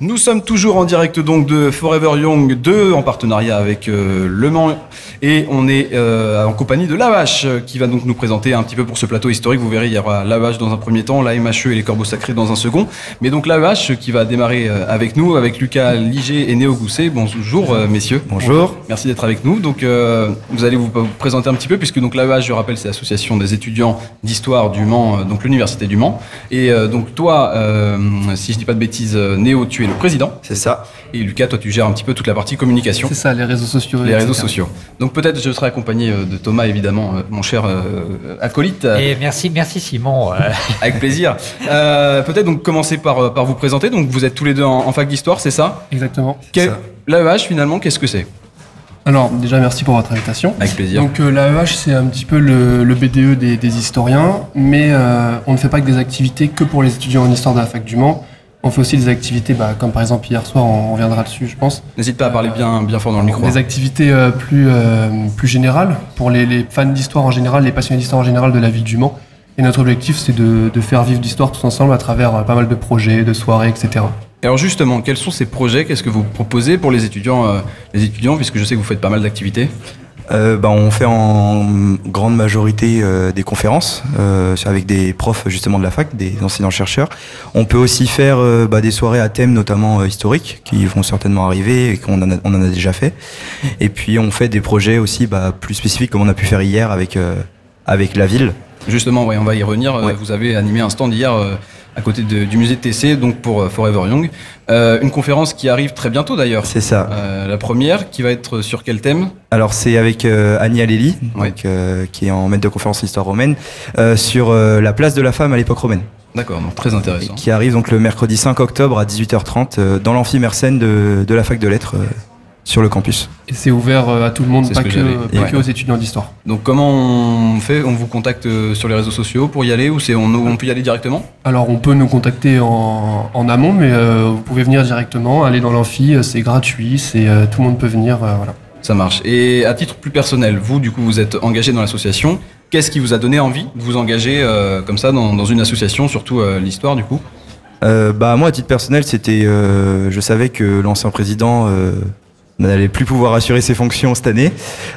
Nous sommes toujours en direct donc de Forever Young 2 en partenariat avec euh, Le Mans et on est euh, en compagnie de Lavache euh, qui va donc nous présenter un petit peu pour ce plateau historique. Vous verrez, il y aura Lavache dans un premier temps, la MHE et les Corbeaux Sacrés dans un second. Mais donc Lavache qui va démarrer avec nous, avec Lucas Liger et Néo Gousset. Bonjour messieurs. Bonjour. Merci d'être avec nous. Donc vous allez vous, présenter un petit peu puisque donc Lavache, je rappelle, c'est l'association des étudiants d'histoire du Mans, donc l'université du Mans. Et donc toi, si je dis pas de bêtises, Néo, tu es le président. C'est ça. Et Lucas, toi, tu gères un petit peu toute la partie communication, C'est ça, les réseaux sociaux. les etc. réseaux sociaux. Donc peut-être je serai accompagné euh, de Thomas, évidemment, euh, mon cher euh, acolyte, Et merci, merci Simon. Avec plaisir. Euh, peut-être donc commencer par, par vous présenter. Donc vous êtes tous les deux en, en fac d'histoire, c'est ça? Exactement. L'AEH, finalement, qu'est-ce que c'est? Alors, déjà, merci pour votre invitation. Avec plaisir. Donc, euh, l'AEH, c'est un petit peu le, le BDE des, des historiens, mais euh, on ne fait pas que des activités que pour les étudiants en histoire de la fac du Mans. On fait aussi des activités, bah, comme par exemple hier soir, on reviendra dessus, je pense. N'hésite pas à parler bien, bien fort dans le micro. hein. Des activités euh, plus, euh, plus générales pour les, les fans d'histoire en général, les passionnés d'histoire en général de la ville du Mans. Et notre objectif, c'est de, de faire vivre l'histoire tous ensemble à travers euh, pas mal de projets, de soirées, etc. Alors justement, quels sont ces projets? Qu'est-ce que vous proposez pour les étudiants, les étudiants, puisque je sais que vous faites pas mal d'activités Euh, bah, on fait en grande majorité euh, des conférences euh, avec des profs justement de la fac, des enseignants-chercheurs. On peut aussi faire euh, bah, des soirées à thème notamment euh, historiques qui vont certainement arriver et qu'on en, a- on en a déjà fait. Et puis on fait des projets aussi bah, plus spécifiques comme on a pu faire hier avec, euh, avec la ville. Justement, ouais, on va y revenir. Ouais. Vous avez animé un stand hier euh, à côté de- du musée de TC, donc pour euh, Forever Young. Euh, une conférence qui arrive très bientôt d'ailleurs. C'est ça. Euh, la première, qui va être sur quel thème? Alors c'est avec euh, Annie Ouais. euh, qui est en maître de conférence d'histoire romaine, sur la place de la femme à l'époque romaine. D'accord, donc très intéressant. qui arrive donc le mercredi 5 octobre à 18h30 euh, dans l'amphi Mersenne de, de la fac de lettres sur le campus. Et c'est ouvert euh, à tout le monde, pas que que, j'avais. pas Ouais. que aux étudiants d'histoire. Donc comment on fait? On vous contacte euh, sur les réseaux sociaux pour y aller ou c'est on, on peut y aller directement? Alors on peut nous contacter en, en amont, mais euh, vous pouvez venir directement, aller dans l'amphi, c'est gratuit, c'est euh, tout le monde peut venir, euh, voilà. Ça marche. Et à titre plus personnel, vous, du coup, vous êtes engagé dans l'association. Qu'est-ce qui vous a donné envie de vous engager euh, comme ça dans, dans une association, surtout euh, l'histoire, du coup? Euh, bah moi à titre personnel c'était euh, je savais que l'ancien président euh, n'allait plus pouvoir assurer ses fonctions cette année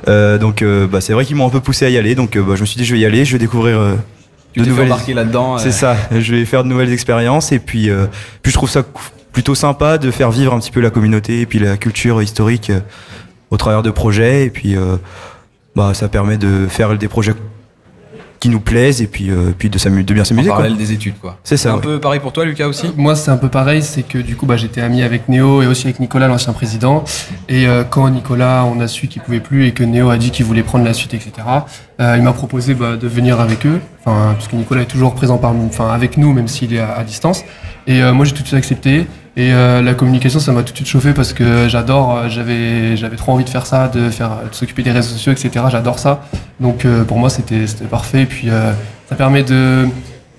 Euh, donc euh, bah, c'est vrai qu'ils m'ont un peu poussé à y aller donc euh, bah, je me suis dit je vais y aller je vais découvrir euh, de nouvelles là-dedans. c'est ça je vais faire de nouvelles expériences et puis euh, puis je trouve ça plutôt sympa de faire vivre un petit peu la communauté et puis la culture historique euh, au travers de projets et puis euh, bah ça permet de faire des projets qui nous plaisent et puis euh, puis de bien En s'amuser quoi. parallèle des études, quoi. C'est ça. un ouais. peu pareil pour toi, Lucas, aussi Moi c'est un peu pareil, c'est que du coup bah, j'étais ami avec Néo et aussi avec Nicolas, l'ancien président. Et euh, quand Nicolas, on a su qu'il pouvait plus et que Néo a dit qu'il voulait prendre la suite, etc., euh, il m'a proposé bah, de venir avec eux, enfin, parce que Nicolas est toujours présent par, enfin, avec nous, même s'il est à, à distance. Et euh, moi j'ai tout de suite accepté. Et euh, la communication, ça m'a tout de suite chauffé parce que j'adore, euh, j'avais, j'avais trop envie de faire ça, de faire, de s'occuper des réseaux sociaux, etc. J'adore ça. Donc euh, pour moi, c'était, c'était parfait. Et puis euh, ça permet de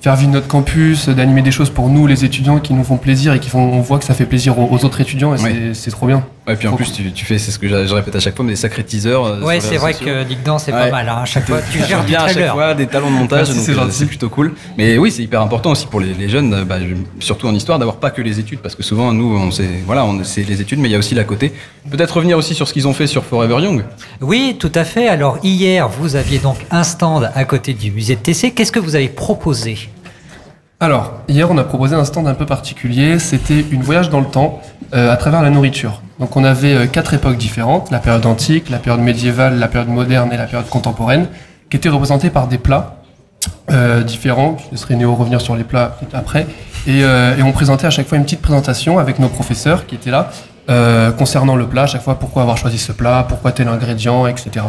faire vivre notre campus, d'animer des choses pour nous, les étudiants, qui nous font plaisir et qui font, on voit que ça fait plaisir aux, aux autres étudiants et Oui. c'est, c'est trop bien. Ouais, puis en plus, tu, tu fais, c'est ce que je, je répète à chaque fois, mais des sacrés teasers. euh, ouais, c'est vrai que Ligdan, c'est Ouais. pas mal. hein. À chaque fois, tu gères bien à chaque fois des talents de montage, c'est euh, gentil. c'est plutôt cool. Mais oui, c'est hyper important aussi pour les, les jeunes, euh, bah, surtout en histoire, d'avoir pas que les études, parce que souvent nous, on sait, voilà, on c'est les études, mais il y a aussi la côté. Peut-être revenir aussi sur ce qu'ils ont fait sur Forever Young. Oui, tout à fait. Alors hier, vous aviez donc un stand à côté du musée de TC. Qu'est-ce que vous avez proposé? Alors, hier, on a proposé un stand un peu particulier. C'était une voyage dans le temps euh, à travers la nourriture. Donc, on avait euh, quatre époques différentes la période antique, la période médiévale, la période moderne et la période contemporaine, qui étaient représentées par des plats euh, différents. Je laisserai Néo revenir sur les plats après. Et, on présentait à chaque fois une petite présentation avec nos professeurs qui étaient là concernant le plat. À chaque fois, pourquoi avoir choisi ce plat, pourquoi tel ingrédient, etc.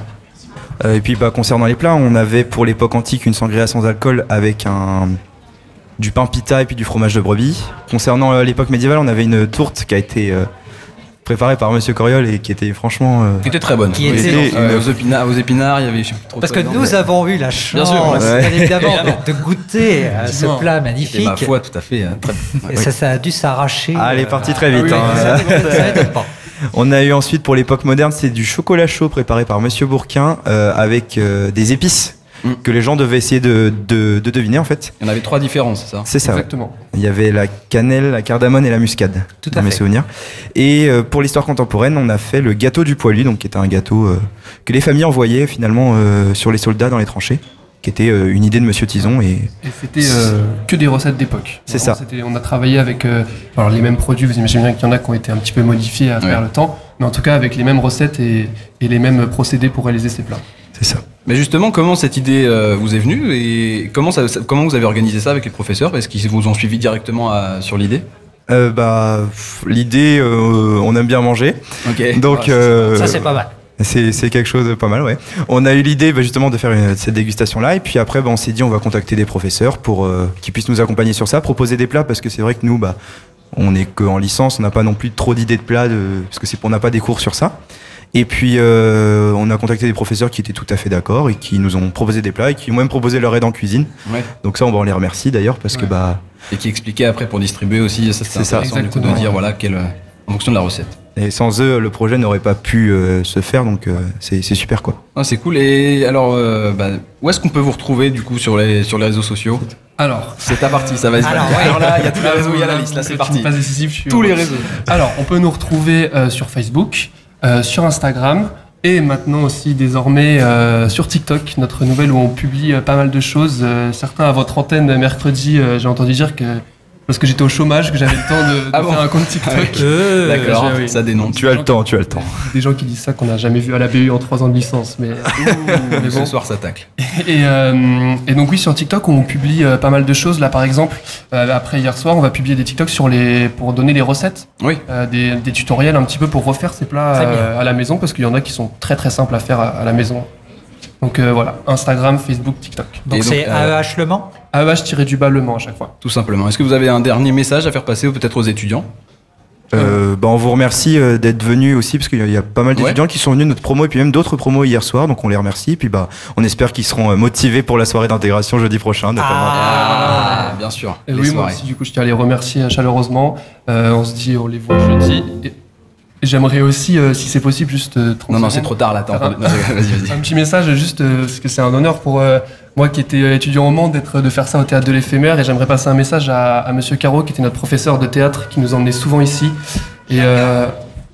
Et puis bah, concernant les plats, on avait pour l'époque antique une sangria sans alcool avec un du pain pita et puis du fromage de brebis. Concernant euh, l'époque médiévale, on avait une tourte qui a été euh, préparée par Monsieur Coriol et qui était franchement euh, Qui était très bonne. Qui était- euh, aux, épinards, aux épinards, il y avait je sais plus trop Parce que dedans, nous mais- avons eu la chance, Bien sûr, ouais. bien évidemment, de, goûter à ce plat magnifique. ma foi, tout à fait. hein, très- Et ça, ça a dû s'arracher. Ah, elle est euh, partie très vite. oui, hein. Ça m'étonne pas. On a eu ensuite pour l'époque moderne, c'est du chocolat chaud préparé par Monsieur Bourquin euh, avec euh, des épices Mm. que les gens devaient essayer de, de, de deviner en fait. Il y en avait trois différents, c'est ça C'est ça. ouais. Exactement. Il y avait la cannelle, la cardamone et la muscade. Tout à dans mes fait. souvenirs. Et euh, pour l'histoire contemporaine, on a fait le gâteau du poilu, donc qui était un gâteau euh, que les familles envoyaient finalement euh, sur les soldats dans les tranchées, qui était euh, une idée de Monsieur Tison et Et c'était euh, que des recettes d'époque. C'est ça. c'était- On a travaillé avec euh, alors les mêmes produits. Vous imaginez bien qu'il y en a qui ont été un petit peu modifiés à travers Ouais. le temps, mais en tout cas avec les mêmes recettes et, et les mêmes procédés pour réaliser ces plats. C'est ça. Mais justement, comment cette idée euh, vous est venue et comment, ça, ça- comment vous avez organisé ça avec les professeurs? Est-ce qu'ils vous ont suivi directement à- sur l'idée? Euh, bah, l'idée, euh, on aime bien manger, Ok. donc Ouais, euh, Ça, c'est pas mal. c'est c'est quelque chose de pas mal, ouais. On a eu l'idée bah, justement de faire une- cette dégustation-là, et puis après, bah, on s'est dit on va contacter des professeurs pour euh, qu'ils puissent nous accompagner sur ça, proposer des plats, parce que c'est vrai que nous, bah, on est qu'en licence, on n'a pas non plus trop d'idées de plats, de, parce que c'est on n'a pas des cours sur ça. Et puis euh, on a contacté des professeurs qui étaient tout à fait d'accord et qui nous ont proposé des plats et qui ont même proposé leur aide en cuisine. Ouais. Donc ça, on va en les remercier d'ailleurs parce que Ouais. bah Et qui expliquait après pour distribuer aussi. Ça, C'est c'est ça. du coup, de dire voilà quelle, en fonction de la recette. et sans eux, le projet n'aurait pas pu euh, se faire. Donc euh, c'est c'est super quoi. Ah, c'est cool. Et alors, euh, bah, où est-ce qu'on peut vous retrouver du coup sur les, sur les réseaux sociaux? Alors, C'est ta partie, ça va être. Alors, Alors, ouais. là, il y a tous les réseaux, il y a la liste, là c'est parti. Pas décisif, je suis Tous heureux. les réseaux. Alors, on peut nous retrouver euh, sur Facebook, sur Instagram et maintenant aussi désormais euh, sur TikTok, notre nouvelle où on publie euh, pas mal de choses. Euh, certains à votre antenne mercredi, euh, j'ai entendu dire que parce que j'étais au chômage, que j'avais le temps de, de Ah bon faire un compte TikTok. Euh, D'accord, oui. ça dénonce. Tu as le temps, tu as le temps. Des gens qui disent ça qu'on n'a jamais vu à la BU en trois ans de licence, mais, mais Ce bon. soir, ça tacle. Et, euh, et donc oui, sur TikTok, on publie euh, pas mal de choses. Là, par exemple, euh, après hier soir, on va publier des TikTok sur les pour donner les recettes, Oui. euh, des, des tutoriels un petit peu pour refaire ces plats euh, à la maison, parce qu'il y en a qui sont très très simples à faire à, à la maison. Donc euh, voilà, Instagram, Facebook, TikTok. Donc, c'est AEH Le Mans AEH-du bas le Mans à chaque fois. Tout simplement. Est-ce que vous avez un dernier message à faire passer ou peut-être aux étudiants Euh, bah, on vous remercie euh, d'être venus aussi parce qu'il y, a- pas mal Ouais. d'étudiants qui sont venus notre promo et puis même d'autres promos hier soir. Donc on les remercie. Et puis bah on espère qu'ils seront motivés pour la soirée d'intégration jeudi prochain. notamment. Ah. bien sûr. Et les oui, moi aussi, du coup, je tiens à les remercier chaleureusement. Euh, on se dit, on les voit jeudi. Et j'aimerais aussi, euh, si c'est possible, juste euh, 30 Non, non, c'est trop tard là. attends. Un- Non, Vas-y, vas-y. Un petit message, juste euh, parce que c'est un honneur pour moi qui étais étudiant au Mans d'être de faire ça au théâtre de l'éphémère et j'aimerais passer un message à, à Monsieur Caro qui était notre professeur de théâtre qui nous emmenait souvent ici et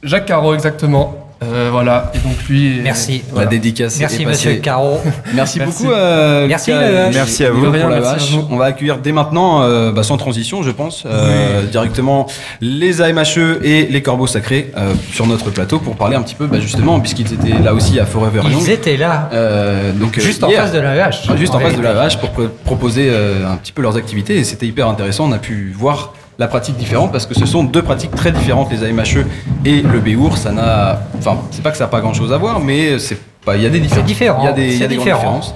Jacques Caro exactement. Euh, voilà et donc lui. Merci. La voilà. dédicace Merci, est monsieur. Caro. Merci, Merci. beaucoup. euh, Merci, Lucas la et- vache. Merci à vous. Pour rien, la vache. On va accueillir dès maintenant, euh, bah, sans transition, je pense, euh, directement les AMHE et les Corbeaux Sacrés euh, sur notre plateau pour parler un petit peu, bah, justement, puisqu'ils étaient là aussi à Forever Young. Ils étaient là, Euh, donc, euh, juste en hier. face de l'AEH. Ah, Juste en face de la vache pour pr- proposer euh, un petit peu leurs activités et c'était hyper intéressant. On a pu voir la pratique différente parce que ce sont deux pratiques très différentes, les AMHE et le BEOUR. Ça n'a, enfin, c'est pas que ça n'a pas grand chose à voir, mais c'est pas, il y a des différences. différent, Il y a des, y a grandes différences.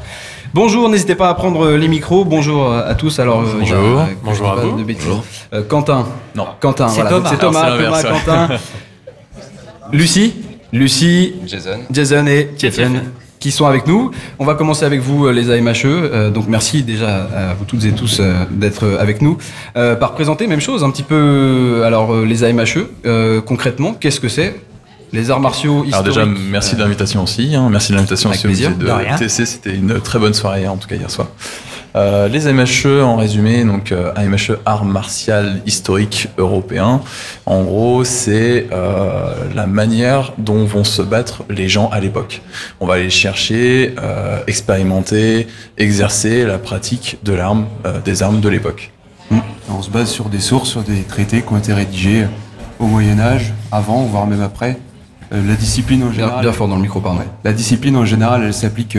Bonjour, n'hésitez pas à prendre les micros. Bonjour à tous. Alors, euh, Bonjour. a- Bonjour à vous. Bonjour. Euh, Quentin. Non. Quentin. C'est voilà. Thomas. C'est Thomas, Alors, c'est Thomas, Quentin. Lucie. Lucie. Jason. Jason et Tiffen qui sont avec nous. On va commencer avec vous, euh, les AMHE. Euh, donc merci déjà à vous toutes et tous euh, d'être avec nous. Euh, par présenter, même chose, un petit peu. Alors euh, les AMHE, euh, concrètement, qu'est-ce que c'est? Les arts martiaux Alors historiques. déjà, merci de l'invitation aussi. hein. Merci de l'invitation Avec aussi au plaisir. musée de, De. TC. C'était une très bonne soirée, en tout cas hier soir. Euh, les AMHE, en résumé, donc euh, AMHE Art Martial Historique Européen. En gros, c'est euh, la manière dont vont se battre les gens à l'époque. On va aller chercher, euh, expérimenter, exercer la pratique de l'arme, euh, des armes de l'époque. On se base sur des sources, sur des traités qui ont été rédigés au Moyen Âge, avant, voire même après. La discipline en général, bien fort dans le micro, pardon. la discipline en général, elle s'applique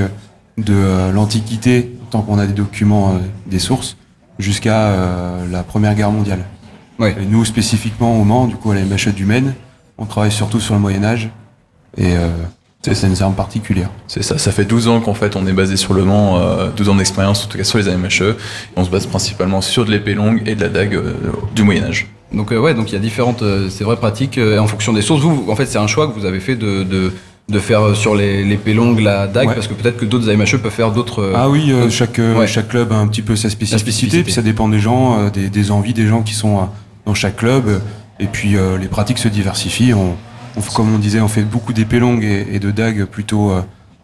de l'Antiquité, tant qu'on a des documents, euh, des sources, jusqu'à euh, la Première Guerre mondiale. Et nous spécifiquement au Mans, du coup à la MHE du Maine, on travaille surtout sur le Moyen Âge et euh, c'est une arme particulière. C'est ça, ça fait 12 ans qu'en fait on est basé sur le Mans, euh, 12 ans d'expérience en tout cas sur les AMHE, et on se base principalement sur de l'épée longue et de la dague euh, du Moyen-Âge. Donc euh, ouais, donc il y a différentes, euh, c'est vraies pratiques euh, en fonction des sources. Vous, vous, en fait, c'est un choix que vous avez fait de, de, de faire euh, sur les- l'épée longue, la dague, Ouais. parce que peut-être que d'autres AMHE peuvent faire d'autres. euh, Ah oui, euh, chaque, ouais. chaque club a un petit peu sa spécificité, spécificité. puis ça dépend des gens, euh, des, des envies des gens qui sont dans chaque club, et puis euh, les pratiques se diversifient. On, comme on disait, on fait beaucoup d'épées longues et, et de dagues plutôt euh,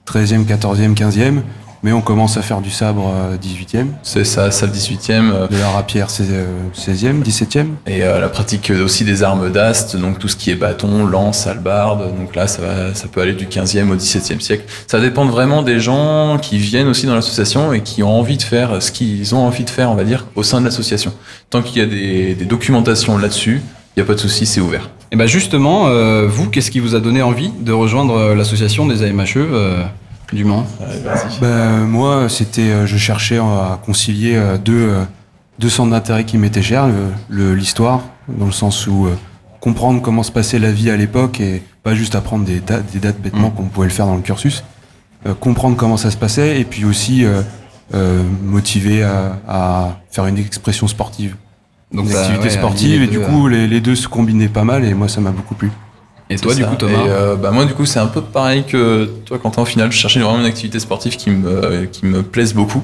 13e, 14e, 15e, Mais on commence à faire du sabre euh, 18e, C'est ça, salle 18e. euh, de la rapière 16, euh, 16e, 17e. Et euh, la pratique aussi des armes d'ast, donc tout ce qui est bâton, lance, hallebarde. Donc là, ça, va, ça peut aller du 15e au 17e siècle. Ça dépend vraiment des gens qui viennent aussi dans l'association et qui ont envie de faire ce qu'ils ont envie de faire, on va dire, au sein de l'association. Tant qu'il y a des, des documentations là-dessus, il n'y a pas de souci, c'est ouvert. Et ben justement, euh, vous, qu'est-ce qui vous a donné envie de rejoindre euh, l'association des AMHE euh, du Mans Ben, moi, c'était, euh, je cherchais à concilier euh, deux, euh, deux centres d'intérêt qui m'étaient chers, le- le- l'histoire, dans le sens où euh, comprendre comment se passait la vie à l'époque et pas juste apprendre des, dates des dates bêtement Mm. qu'on pouvait le faire dans le cursus, Euh, comprendre comment ça se passait et puis aussi euh, euh, motiver à, à faire une expression sportive, Donc une t'as, activité ouais, sportive et du coup les, les deux se combinaient pas mal et moi ça m'a beaucoup plu. Et toi, du ça. coup, Thomas Et, euh, bah, Moi, du coup, c'est un peu pareil que toi, Quentin. Au final, je cherchais vraiment une activité sportive qui me, qui me plaise beaucoup.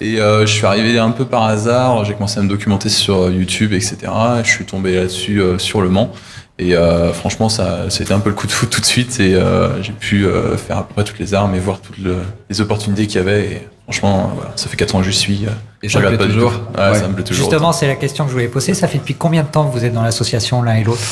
Et euh, je suis arrivé un peu par hasard. J'ai commencé à me documenter sur YouTube, etc. Et je suis tombé là-dessus euh, sur le Mans. Et euh, franchement, ça, c'était un peu le coup de foot tout de suite. Et euh, j'ai pu euh, faire à peu près toutes les armes et voir toutes le- les opportunités qu'il y avait. Et franchement, voilà, ça fait 4 ans que j'y suis. Et je ça te regrette plaît toujours Ouais. ça me plaît toujours. Justement, c'est la question que je voulais poser. Ça fait depuis combien de temps que vous êtes dans l'association l'un et l'autre?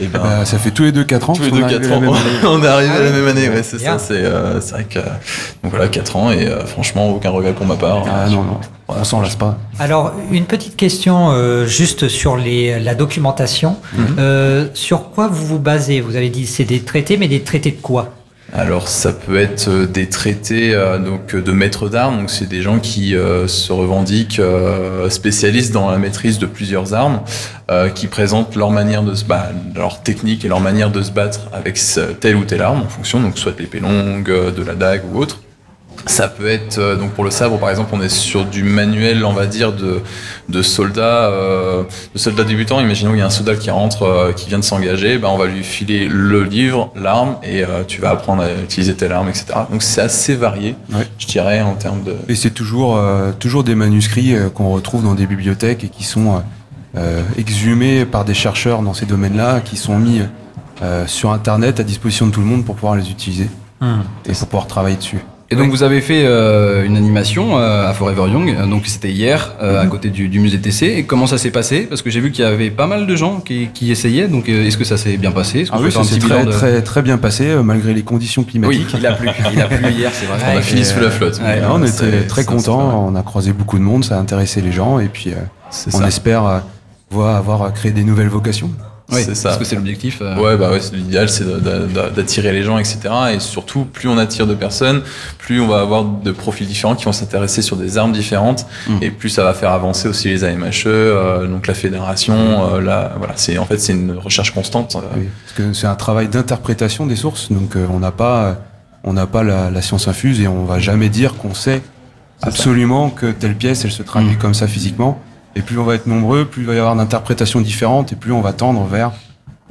Et ben, Bah, ça fait tous les deux 4 ans. tous les parce deux qu'on est 4 arrivés ans. on est arrivé Ah à la oui. même année, ouais, c'est ça. C'est euh, c'est vrai que donc voilà 4 ans et euh, franchement aucun regret pour ma part. Ah non, non, on s'en lasse pas. Alors, une petite question euh, juste sur les, la documentation. Euh, sur quoi vous vous basez? Vous avez dit c'est des traités, mais des traités de quoi? Alors ça peut être euh, des traités euh, donc de maîtres d'armes, donc c'est des gens qui euh, se revendiquent euh, spécialistes dans la maîtrise de plusieurs armes, euh, qui présentent leur manière de se battre, leur technique et leur manière de se battre avec telle ou telle arme en fonction, donc soit de l'épée longue, euh, de la dague ou autre. Ça peut être euh, donc pour le sabre par exemple, on est sur du manuel, on va dire de de soldats, euh, de soldats débutants. Imaginons qu'il y a un soldat qui rentre, euh, qui vient de s'engager, ben on va lui filer le livre, l'arme, et euh, tu vas apprendre à utiliser telle arme, etc. Donc c'est assez varié, Ouais. je dirais en termes de. Et c'est toujours, euh, toujours des manuscrits euh, qu'on retrouve dans des bibliothèques et qui sont exhumés par des chercheurs dans ces domaines-là, qui sont mis euh, sur Internet à disposition de tout le monde pour pouvoir les utiliser et pour pouvoir travailler dessus. Et donc vous avez fait euh, une animation euh, à Forever Young, donc c'était hier euh, à côté du, du musée TC. Et comment ça s'est passé? Parce que j'ai vu qu'il y avait pas mal de gens qui, qui essayaient. Donc euh, est-ce que ça s'est bien passé? Ah oui, ça s'est très, de- très, très bien passé euh, malgré les conditions Oui, climatiques. il a plu. Il a plu hier, c'est vrai. On a fini sous la flotte. ouais, on était très contents, on a croisé beaucoup de monde, ça a intéressé les gens et puis euh, on ça. espère euh, voir, avoir créé des nouvelles vocations. Oui, c'est ça. Parce que c'est l'objectif. euh. Ouais, bah ouais, c'est- l'idéal c'est d'attirer les gens, etc. Et surtout, plus on attire de personnes, plus on va avoir de profils différents qui vont s'intéresser sur des armes différentes, Mm. et plus ça va faire avancer aussi les AMHE, euh, donc la fédération. euh, la, voilà, c'est en fait c'est une recherche constante. euh, Oui, parce que c'est un travail d'interprétation des sources, donc euh, on n'a pas, on n'a pas la, la science infuse et on va jamais dire qu'on sait absolument que telle pièce elle se traduit Mm. comme ça physiquement. Et plus on va être nombreux, plus il va y avoir d'interprétations différentes et plus on va tendre vers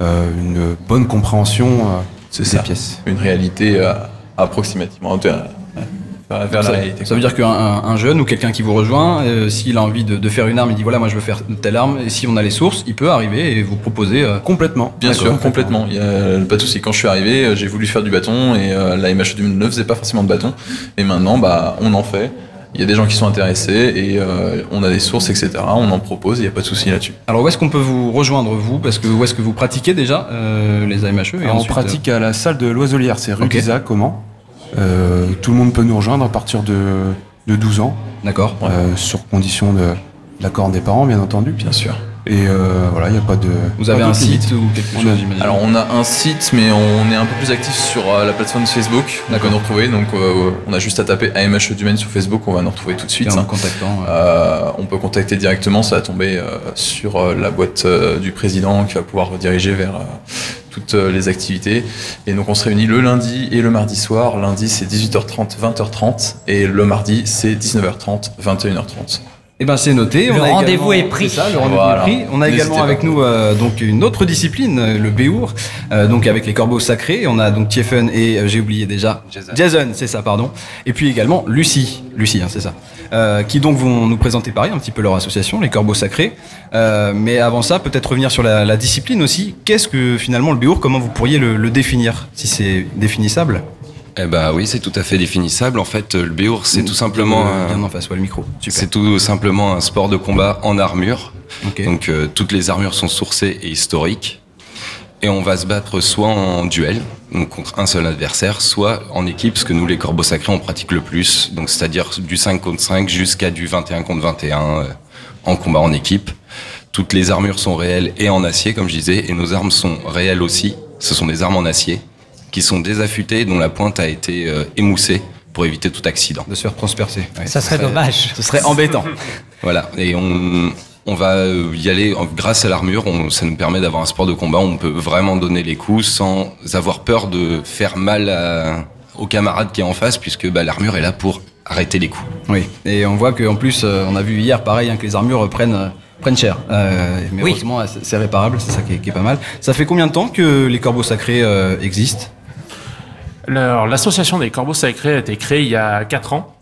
euh, une bonne compréhension euh, C'est des ça. pièces. Une réalité euh, approximativement vers, Ça, réalité. ça veut dire qu'un un- un jeune ou quelqu'un qui vous rejoint, euh, s'il a envie de, de faire une arme, il dit voilà, moi je veux faire telle arme, et si on a les sources, il peut arriver et vous proposer. euh, Complètement. Bien sûr, complètement. Il y a pas de souci. Quand je suis arrivé, euh, j'ai voulu faire du bâton et euh, la MH 2000 ne faisait pas forcément de bâton. Et maintenant, bah, on en fait. Il y a des gens qui sont intéressés et euh, on a des sources, etc. On en propose. Il n'y a pas de souci là-dessus. Alors où est-ce qu'on peut vous rejoindre vous? Parce que où est-ce que vous pratiquez déjà euh, les AMHE et Alors, on ensuite, pratique à la salle de l'Oiselière, c'est rue Ok. d'Isaac, comment Euh, Tout le monde peut nous rejoindre à partir de, de 12 ans, euh, D'accord. euh, sur condition de l'accord des parents, bien entendu. Bien sûr. Et euh, voilà, il n'y a pas de. Vous avez un site ou quelque On chose a- j'imagine Alors on a un site, mais on est un peu plus actif sur euh, la plateforme Facebook. On peut nous retrouver. Donc euh, on a juste à taper AMH Dumaine sur Facebook. On va nous retrouver tout de suite. en hein. contactant. euh, Euh, on peut contacter directement, ça va tomber euh, sur euh, la boîte euh, du président qui va pouvoir rediriger vers euh, toutes les activités. Et donc on se réunit le lundi et le mardi soir. Lundi c'est 18h30, 20h30 et le mardi c'est 19h30, 21h30. Eh ben c'est noté. Le rendez-vous est pris. C'est ça, le rendez-vous Voilà. est pris. On a également pas. avec nous euh, donc une autre discipline, euh, le Béour, euh, donc avec les corbeaux sacrés. On a donc Tiefen et euh, j'ai oublié déjà Jason, c'est ça, pardon. Et puis également Lucie, Lucie, hein, c'est ça, euh, qui donc vont nous présenter pareil un petit peu leur association, les corbeaux sacrés. Euh, mais avant ça, peut-être revenir sur la, la discipline aussi. Qu'est-ce que finalement le Béour Comment vous pourriez le, le définir, si c'est définissable? Eh ben oui, c'est tout à fait définissable. En fait, le Béour, c'est tout simplement Euh, un, Bien en face, ouais, le micro. C'est tout simplement un sport de combat en armure. Donc euh, toutes les armures sont sourcées et historiques. Et on va se battre soit en duel, donc contre un seul adversaire, soit en équipe, ce que nous les corbeaux sacrés on pratique le plus, donc c'est-à-dire du 5 contre 5 jusqu'à du 21 contre 21 euh, en combat en équipe. Toutes les armures sont réelles et en acier, comme je disais, et nos armes sont réelles aussi. Ce sont des armes en acier qui sont désaffûtées, dont la pointe a été euh, émoussée pour éviter tout accident. De se faire transpercer. Ouais, Ça serait dommage. Ce serait embêtant. Voilà, et on, on va euh, y aller grâce à l'armure. Ça nous permet d'avoir un sport de combat où on peut vraiment donner les coups sans avoir peur de faire mal à- au camarade qui est en face, puisque bah, l'armure est là pour arrêter les coups. Oui. Et on voit qu'en plus, euh, on a vu hier, pareil, hein, que les armures prennent, prennent cher. Euh, mais Oui. heureusement, c'est réparable, c'est ça qui est, qui est pas mal. Ça fait combien de temps que les corbeaux sacrés euh, existent? L'association des corbeaux sacrés a été créée il y a 4 ans.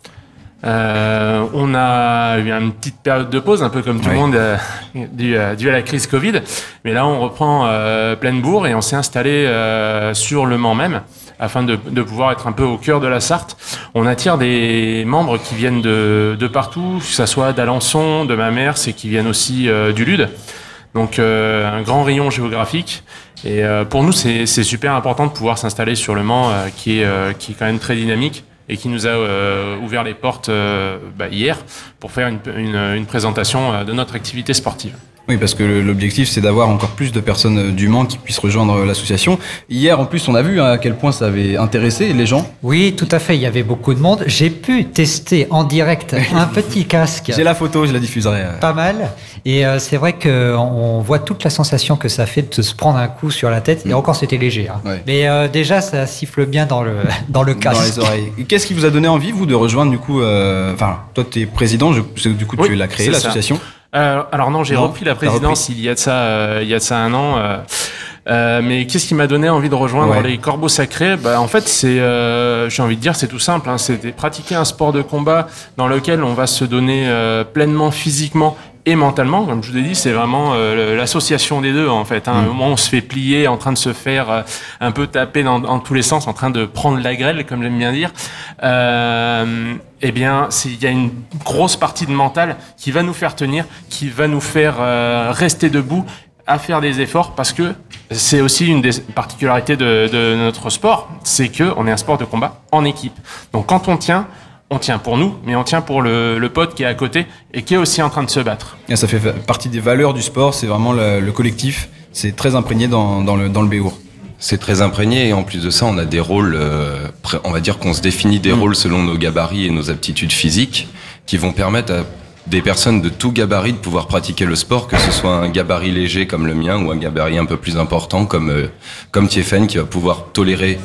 Euh, on a eu une petite période de pause, un peu comme tout Oui. le monde, euh, dû, à- dû à la crise Covid. Mais là, on reprend euh, pleine bourre et on s'est installé euh, sur le Mans même, afin de, de pouvoir être un peu au cœur de la Sarthe. On attire des membres qui viennent de, de partout, que ce soit d'Alençon, de Mamers, et qui viennent aussi euh, du Lude. Donc euh, un grand rayon géographique. Et euh, pour nous, c'est super important de pouvoir s'installer sur le Mans, euh, qui, est, euh, qui est quand même très dynamique et qui nous a ouvert les portes bah, hier pour faire une, une, présentation de notre activité sportive. Oui, parce que l'objectif, c'est d'avoir encore plus de personnes euh, du Mans qui puissent rejoindre l'association. Hier, en plus, on a vu hein, à quel point ça avait intéressé les gens. Oui, tout à fait. Il y avait beaucoup de monde. J'ai pu tester en direct un petit casque. J'ai la photo, je la diffuserai. euh. Pas mal. Et euh, c'est vrai qu'on voit toute la sensation que ça fait de se prendre un coup sur la tête. Et encore, c'était léger. hein. Ouais. Mais euh, déjà, ça siffle bien dans le, dans le dans casque. les oreilles. Qu'est-ce qui vous a donné envie, vous, de rejoindre, du coup, euh, enfin, toi, tu es président, je, du coup, Oui, tu l'as créé, l'association. Euh, alors non, j'ai repris la présidence il y a de ça, euh, il y a de ça un an. euh, euh, mais qu'est-ce qui m'a donné envie de rejoindre Ouais. les Corbeaux Sacrés? Bah, En fait, c'est, euh, j'ai envie de dire, c'est tout simple. Hein, c'est pratiquer un sport de combat dans lequel on va se donner euh, pleinement physiquement et mentalement. Comme je vous ai dit, c'est vraiment euh, l'association des deux en fait. Hein. Au moment où on se fait plier, en train de se faire euh, un peu taper dans, dans tous les sens, en train de prendre la grêle, comme j'aime bien dire. Euh, eh bien, il y a une grosse partie de mental qui va nous faire tenir, qui va nous faire euh, rester debout, à faire des efforts, parce que c'est aussi une des particularités de, de notre sport, c'est que on est un sport de combat en équipe. Donc quand on tient, on tient pour nous, mais on tient pour le, le pote qui est à côté et qui est aussi en train de se battre. Et ça fait fa- partie des valeurs du sport, c'est vraiment le, le collectif, c'est très imprégné dans, dans le, dans le Béour. C'est très imprégné et en plus de ça, on a des rôles, euh, on va dire qu'on se définit des rôles selon nos gabarits et nos aptitudes physiques qui vont permettre à des personnes de tout gabarit de pouvoir pratiquer le sport, que ce soit un gabarit léger comme le mien ou un gabarit un peu plus important comme euh, comme Tiefen qui va pouvoir tolérer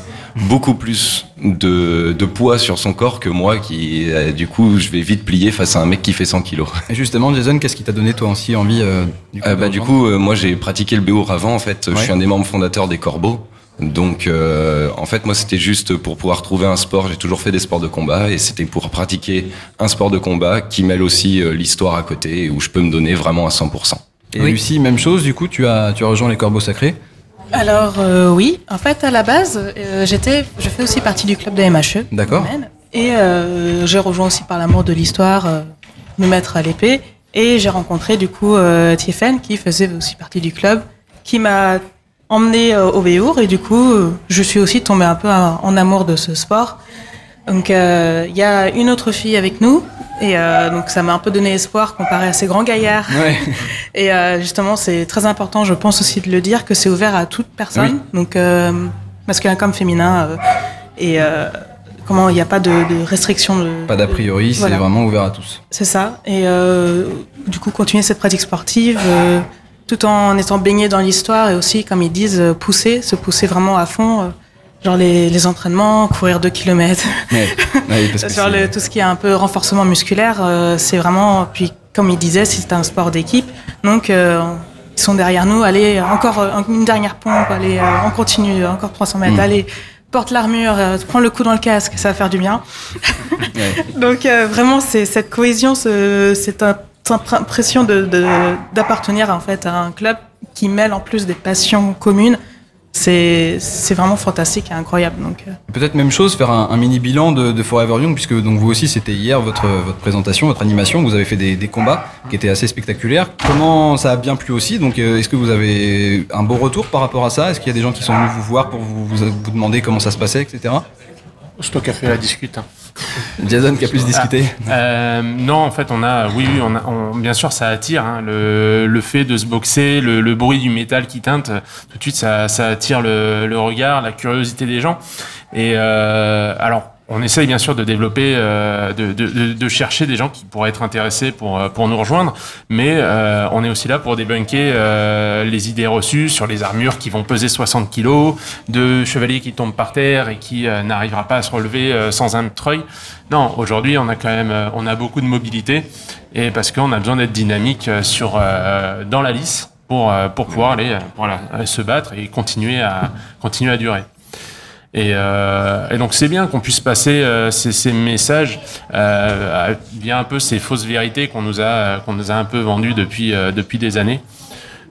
beaucoup plus de, de poids sur son corps que moi qui euh, du coup je vais vite plier face à un mec qui fait 100 kilos. Et justement, Jason, qu'est-ce qui t'a donné toi aussi envie euh, du coup, Euh, bah, du coup, euh, moi j'ai pratiqué le béour avant. En fait, je suis un des membres fondateurs des Corbeaux. Donc, euh, en fait, moi c'était juste pour pouvoir trouver un sport. J'ai toujours fait des sports de combat et c'était pour pratiquer un sport de combat qui mêle aussi euh, l'histoire à côté et où je peux me donner vraiment à 100%. Et Oui. Lucie, même chose, du coup, tu as, tu as rejoint les Corbeaux Sacrés. Alors euh, oui, en fait à la base, euh, j'étais, je fais aussi partie du club de MHE. D'accord. Et euh, j'ai rejoint aussi par l'amour de l'histoire, euh, me mettre à l'épée. Et j'ai rencontré du coup euh, Tiefen qui faisait aussi partie du club, qui m'a emmené euh, au Béour et du coup euh, je suis aussi tombée un peu en, amour de ce sport. Donc euh, il y a une autre fille avec nous et euh, donc ça m'a un peu donné espoir comparé à ces grands gaillards. Ouais. Et euh, justement, c'est très important, je pense aussi de le dire, que c'est ouvert à toute personne, donc masculin comme féminin. et comment il n'y a pas de, de restriction. De, Pas d'a priori, c'est Voilà. vraiment ouvert à tous. C'est ça. Et du coup, continuer cette pratique sportive, tout en étant baigné dans l'histoire et aussi, comme ils disent, euh, pousser, se pousser vraiment à fond. euh, genre les, les entraînements, courir 2 km. Ouais. Ouais, parce que Sur c'est- le, tout ce qui est un peu renforcement musculaire, euh, c'est vraiment. Puis, comme il disait, c'est un sport d'équipe. Donc, euh, ils sont derrière nous. Allez, encore une dernière pompe. Allez, euh, on continue, encore 300 mètres. Mm. Allez, porte l'armure, euh, prends le coup dans le casque, ça va faire du bien. Ouais. Donc, euh, vraiment, c'est cette cohésion, ce- cette imp- impression de- de- d'appartenir en fait à un club qui mêle en plus des passions communes c'est c'est vraiment fantastique et incroyable. Donc, euh, Peut-être même chose, faire un, un mini bilan de, de Forever Young, puisque donc vous aussi c'était hier votre, votre présentation, votre animation, vous avez fait des, des combats qui étaient assez spectaculaires. Comment ça a bien plu aussi? Donc euh, est-ce que vous avez un beau retour par rapport à ça? Est-ce qu'il y a des gens qui sont venus vous voir pour vous, vous, vous demander comment ça se passait, etc. C'est toi qui as fait la discute. hein. Jason qui a plus discuté. Euh, non, en fait, on a, oui, oui, on a, on- bien sûr, ça attire hein, le, le fait de se boxer, le, le bruit du métal qui teinte. Tout de suite, ça, ça attire le, le regard, la curiosité des gens. Et euh, alors, on essaye bien sûr de développer, euh, de, de, de, chercher des gens qui pourraient être intéressés pour euh, pour nous rejoindre, mais euh, on est aussi là pour débunker euh, les idées reçues sur les armures qui vont peser 60 kilos, de chevaliers qui tombent par terre et qui euh, n'arrivera pas à se relever sans un treuil. Non, aujourd'hui, on a quand même, on a beaucoup de mobilité et parce qu'on a besoin d'être dynamique sur dans la lice pour pour pouvoir aller voilà, se battre et continuer à continuer à durer. Et, euh, et donc c'est bien qu'on puisse passer euh, ces, ces messages euh, via un peu ces fausses vérités qu'on nous a qu'on nous a un peu vendues depuis euh, depuis des années,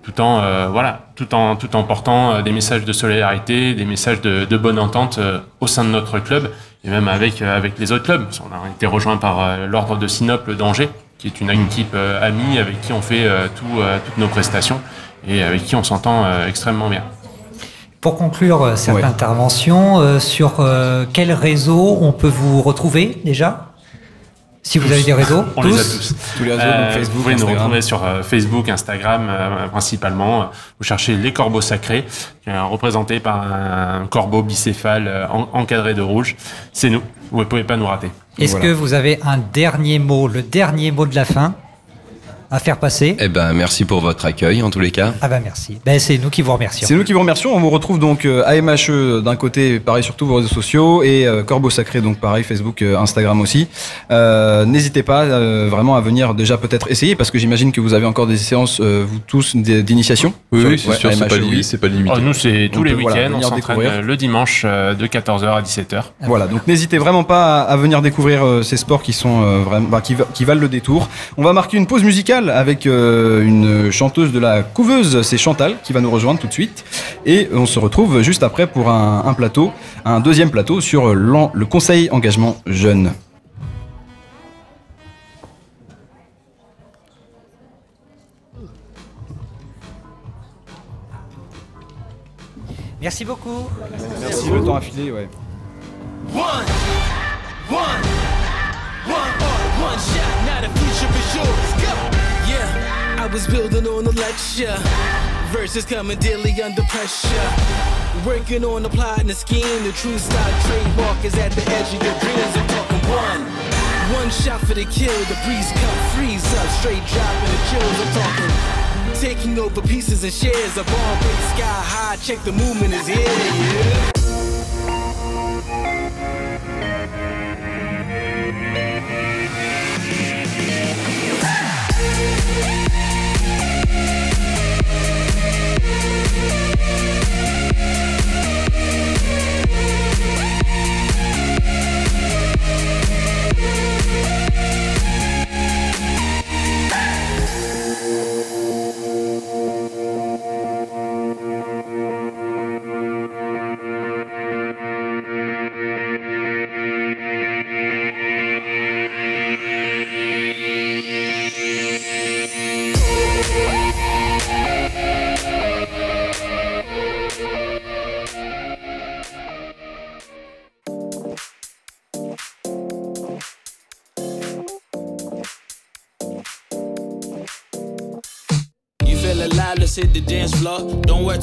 tout en euh, voilà tout en tout en portant euh, des messages de solidarité, des messages de, de bonne entente euh, au sein de notre club et même avec euh, avec les autres clubs. On a été rejoint par euh, l'ordre de Sinople d'Angers, qui est une équipe euh, amie avec qui on fait euh, tout, euh, toutes nos prestations et avec qui on s'entend euh, extrêmement bien. Pour conclure euh, cette Ouais. intervention, euh, sur euh, quel réseau on peut vous retrouver déjà? Si vous avez des réseaux On les a tous. Tous les réseaux, Euh, donc Facebook, vous pouvez nous Instagram. retrouver sur euh, Facebook, Instagram euh, principalement. Vous cherchez les corbeaux sacrés, euh, représentés par un corbeau bicéphale euh, en- encadré de rouge. C'est nous. Vous ne pouvez pas nous rater. Est-ce Voilà. que vous avez un dernier mot, le dernier mot de la fin? À faire passer Eh ben, merci pour votre accueil en tous les cas. Ah ben merci. Ben, c'est nous qui vous remercions. C'est nous qui vous remercions. On vous retrouve donc euh, à MHE d'un côté, pareil sur tous vos réseaux sociaux, et euh, Corbeau Sacré, donc pareil, Facebook, euh, Instagram aussi. Euh, N'hésitez pas euh, vraiment à venir déjà peut-être essayer, parce que j'imagine que vous avez encore des séances, euh, vous tous, d'initiation. Oui, oui, c'est ouais, sûr, à c'est pas, oui. limité. Oh, nous, c'est tous les peut, voilà, week-ends. on s'entraîne découvrir. euh, le dimanche euh, de 14h à 17h. Voilà, donc n'hésitez vraiment pas à, à venir découvrir euh, ces sports qui sont euh, vraiment, bah, qui valent le détour. On va marquer une pause musicale avec euh, une chanteuse de la couveuse, c'est Chantal qui va nous rejoindre tout de suite, et on se retrouve juste après pour un, un plateau, un deuxième plateau sur l'en- le Conseil engagement jeune. Merci beaucoup. Merci, le temps a filé, ouais. One, was building on a lecture. Verses coming daily under pressure. Working on the plot and the scheme. The true stock trademark is at the edge of your dreams. I'm talking one. One shot for the kill. The breeze cut, freeze up. Straight dropping the chills. I'm talking. Taking over pieces and shares of all big sky high. Check the movement is here. Yeah.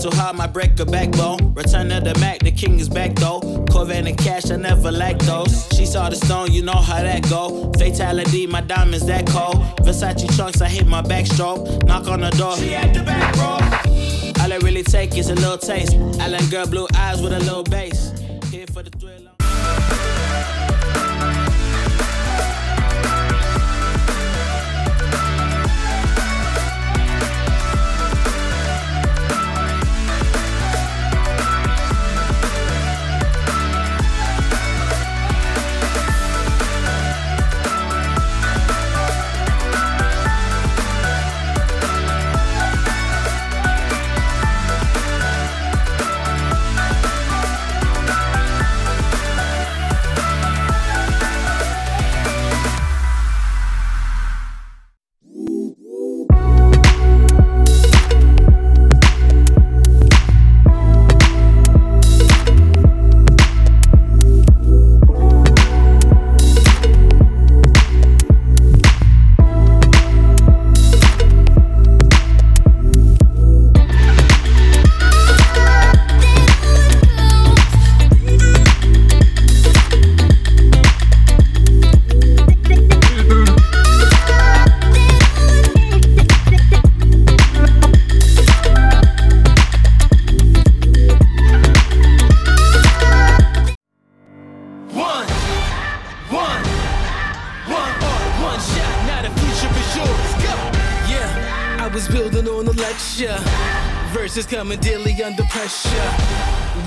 Work hard, might break a backbone. Return of the Mac, the king is back though. Corvette and cash, I never lack those. She saw the stone, you know how that go. Fatality, my diamonds that cold. Versace trunks, I hit my backstroke. Knock on the door, she at the back, bro. All I really take is a little taste. Island girl, blue eyes with a little bass. Here for the thrill. coming daily under pressure.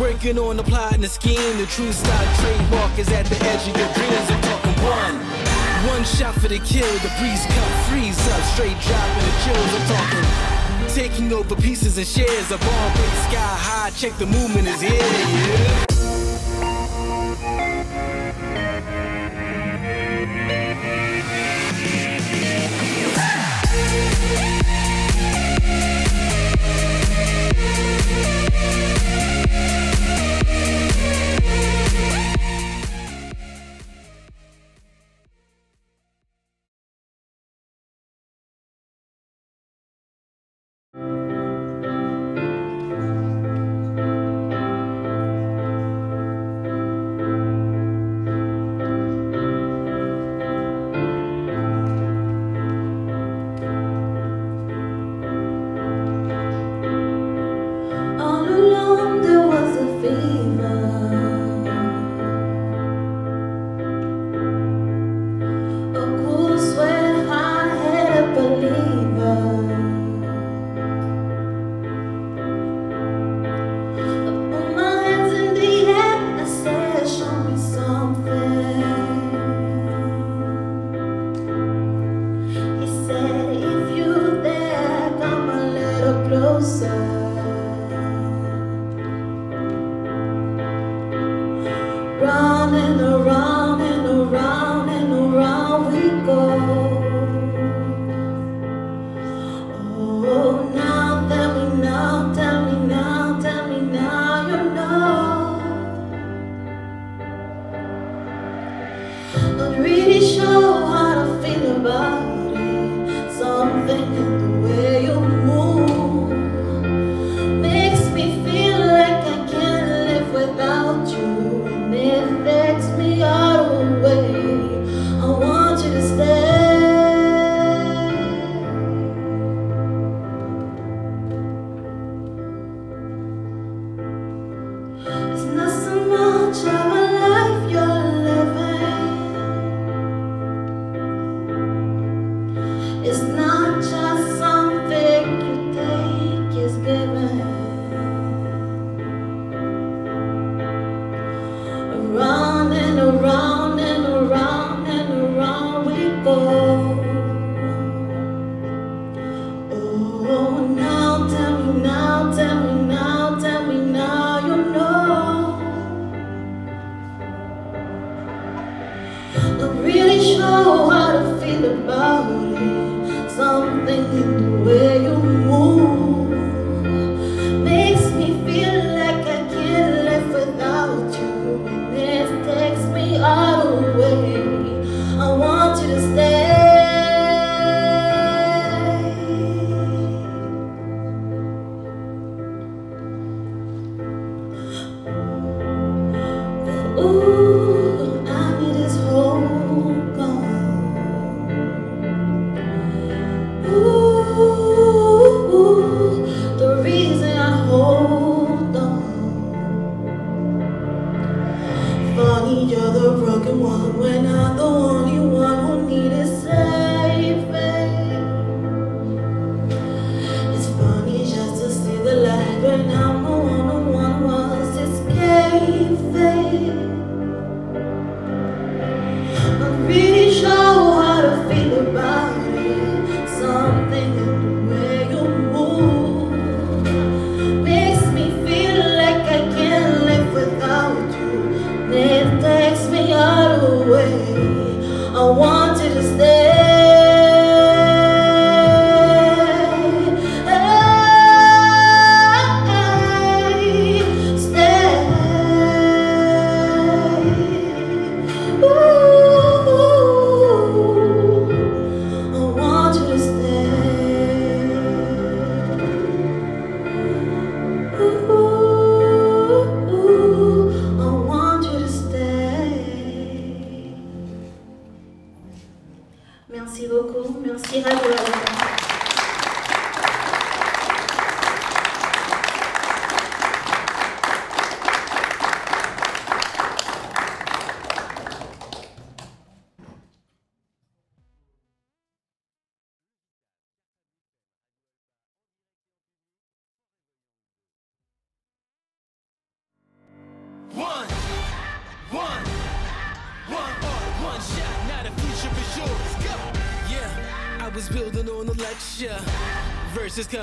Working on the plot and the scheme, the true stock trademark is at the edge of your dreams. I'm talking one. One shot for the kill, the breeze cut, freeze up, straight dropping the chills. I'm talking. Taking over pieces and shares of all big sky high, check the movement is here. Yeah.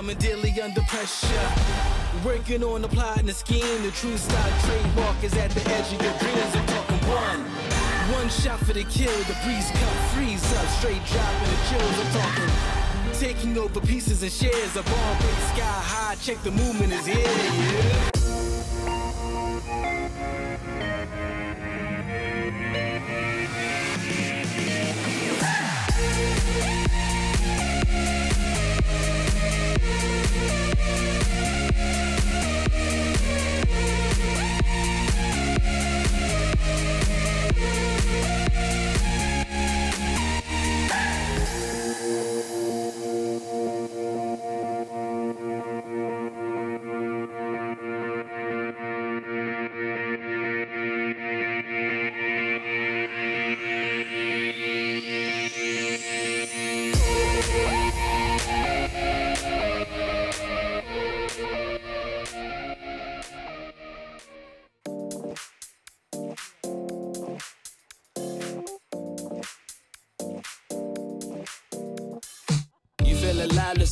Coming daily under pressure. Working on the plot and the scheme. The true stock trademark is at the edge of your dreams. I'm talking one. One shot for the kill. The breeze cut, freeze up. Straight dropping the chills. I'm talking. Taking over pieces and shares. A bomb big sky high. Check the movement is here. Yeah.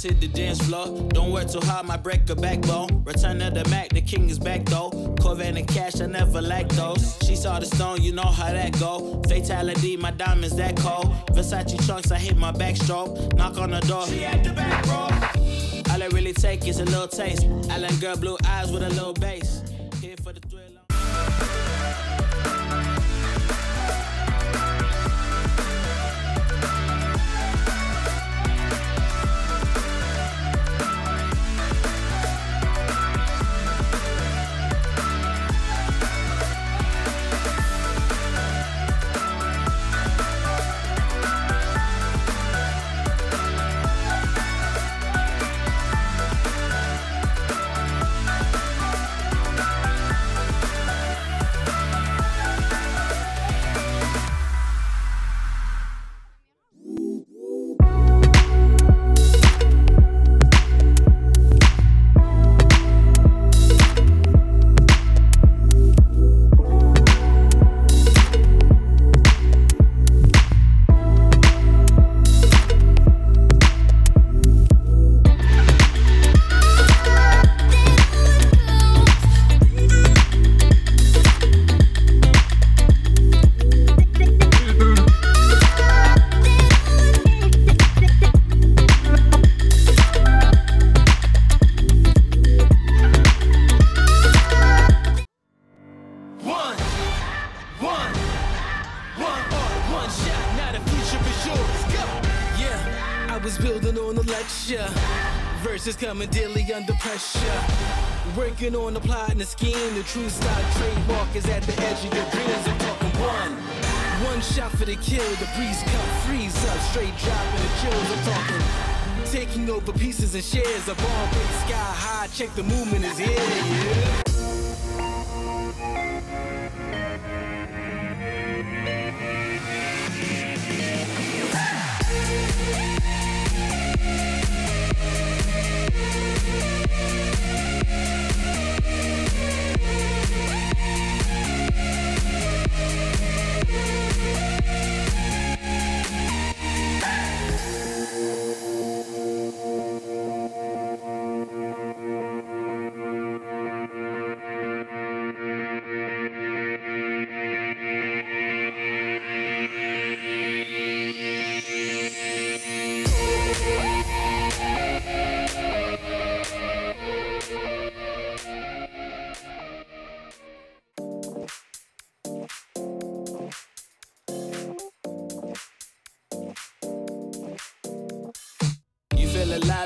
Hit the dance floor. Don't work too hard, my break a backbone. Return of the Mac, the king is back though. Corvette and cash, I never lack those. She saw the stone, you know how that go. Fatality, my diamonds that cold. Versace trunks, I hit my backstroke. Knock on the door, she at the back, bro. All I really take is a little taste. Island girl, blue eyes with a little bass. Here for the thrill. Working on the plot and the scheme. The true stock trademark is at the edge of your dreams. I'm talking one. One shot for the kill. The breeze cut, freeze up. Straight dropping the chills. I'm talking. Taking over pieces and shares. A bomb big sky high. Check the movement is here. Yeah.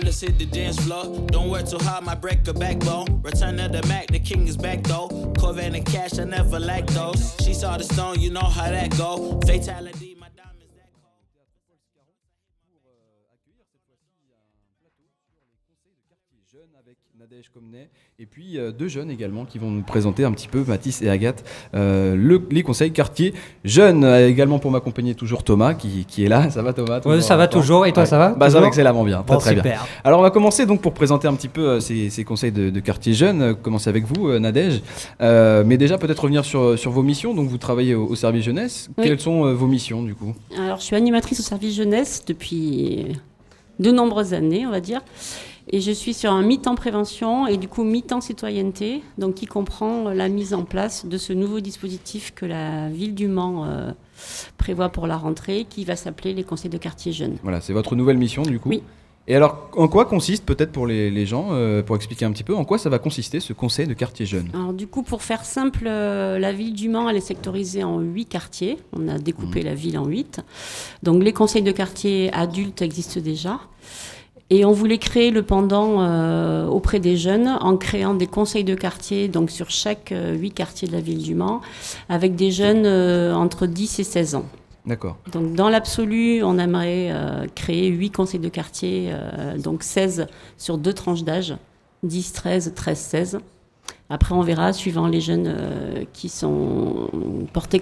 Let's hit the dance floor. Don't work too hard, my break a backbone. Return of the Mac, the king is back though. Corvette and cash, I never lack those. She saw the stone, you know how that go. Fatality, Nadège Comnet et puis euh, deux jeunes également qui vont nous présenter un petit peu Mathis et Agathe euh, le- les conseils quartier jeunes Euh, également pour m'accompagner toujours Thomas qui, qui est là. Ça va Thomas? Ouais, ça va toujours. Et toi, ça va? Bah, ça va excellemment bien très Bon, très bien. super. alors on va commencer donc pour présenter un petit peu euh, ces, ces conseils de, de quartier jeune. Euh, commencer avec vous euh, Nadège Euh, mais déjà peut-être revenir sur, sur vos missions. Donc vous travaillez au, au service jeunesse. Oui. quelles sont euh, vos missions du coup? Alors, je suis animatrice au service jeunesse depuis de nombreuses années, on va dire. Et je suis sur un mi-temps prévention et du coup mi-temps citoyenneté, donc qui comprend la mise en place de ce nouveau dispositif que la ville du Mans euh, prévoit pour la rentrée, qui va s'appeler les conseils de quartier jeunes. Voilà, c'est votre nouvelle mission du coup. Oui. Et alors, en quoi consiste, peut-être pour les, les gens, euh, pour expliquer un petit peu, en quoi ça va consister ce conseil de quartier jeune Alors du coup, pour faire simple, euh, la ville du Mans, elle est sectorisée en huit quartiers. On a découpé la ville en huit. Donc les conseils de quartier adultes existent déjà. Et on voulait créer le pendant euh, auprès des jeunes en créant des conseils de quartier donc sur chaque euh, huit quartiers de la ville du Mans avec des jeunes euh, entre 10 et 16 ans. D'accord. Donc dans l'absolu, on aimerait créer huit conseils de quartier, donc 16 sur deux tranches d'âge, 10, 13, 13, 16. Après, on verra, suivant les jeunes qui sont portés